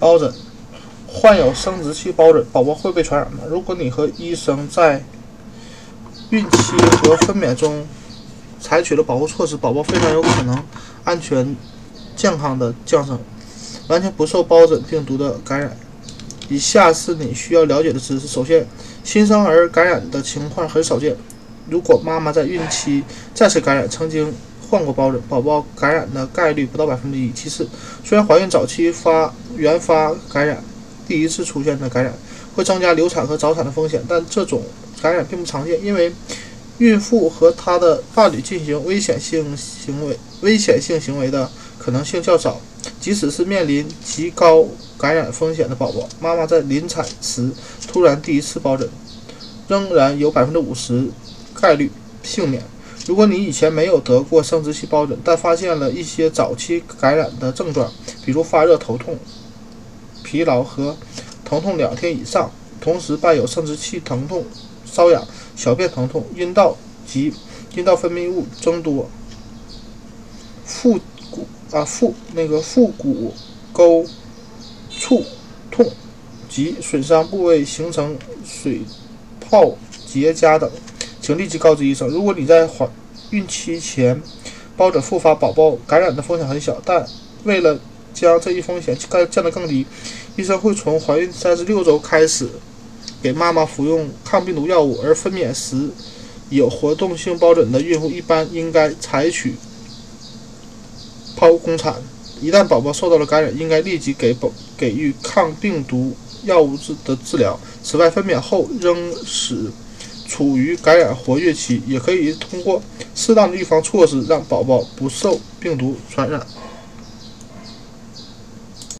疱疹，患有生殖器疱疹，宝宝会被传染吗？如果你和医生在孕期和分娩中采取了保护措施，宝宝非常有可能安全、健康的降生，完全不受疱疹病毒的感染。以下是你需要了解的知识：首先，新生儿感染的情况很少见。如果妈妈在孕期再次感染，曾经患过疱疹，宝宝感染的概率不到百分之一。其次，虽然怀孕早期发原发感染，第一次出现的感染会增加流产和早产的风险，但这种感染并不常见，因为孕妇和她的伴侣进行危险性行为、危险性行为的可能性较少。即使是面临极高感染风险的宝宝，妈妈在临产时突然第一次疱疹，仍然有百分之五十概率幸免。如果你以前没有得过生殖细胞疹，但发现了一些早期感染的症状，比如发热、头痛、疲劳和疼痛两天以上，同时伴有生殖器疼痛、瘙痒、小便疼痛、阴道及阴道分泌物增多、腹股啊腹那个腹股沟处痛及损伤部位形成水泡结痂等，请立即告知医生。如果你在怀孕期前疱疹复发，宝宝感染的风险很小，但为了将这一风险降降得更低，医生会从怀孕三十六周开始给妈妈服用抗病毒药物，而分娩时有活动性疱疹的孕妇一般应该采取剖宫产。一旦宝宝受到了感染，应该立即给宝给予抗病毒药物治的治疗。此外，分娩后仍使处于感染活跃期，也可以通过适当的预防措施让宝宝不受病毒传染。